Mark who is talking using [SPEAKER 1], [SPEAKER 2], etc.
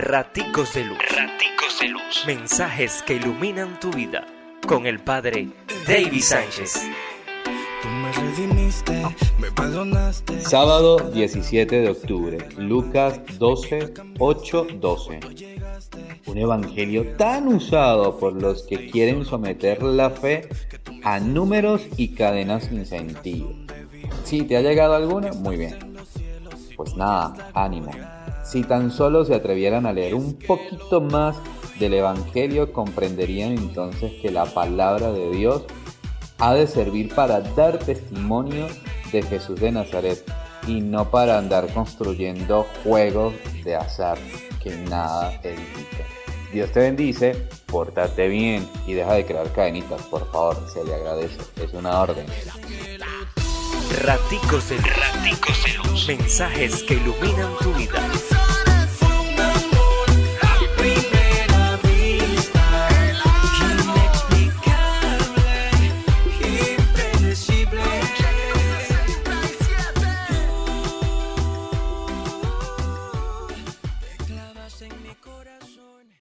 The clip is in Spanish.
[SPEAKER 1] Raticos de Luz. Raticos de Luz. Mensajes que iluminan tu vida. Con el Padre David Sánchez.
[SPEAKER 2] Sábado 17 de octubre, Lucas 12, 8, 12. Un evangelio tan usado por los que quieren someter la fe a números y cadenas sin sentido. Si te ha llegado alguna, muy bien. Pues nada, ánimo. Si tan solo se atrevieran a leer un poquito más del Evangelio, comprenderían entonces que la palabra de Dios ha de servir para dar testimonio de Jesús de Nazaret y no para andar construyendo juegos de azar que nada edifica. Dios te bendice, pórtate bien y deja de crear cadenitas, por favor, se le agradece, es una orden.
[SPEAKER 1] Raticos de Raticos. Mensajes que iluminan tu vida. en mi corazón.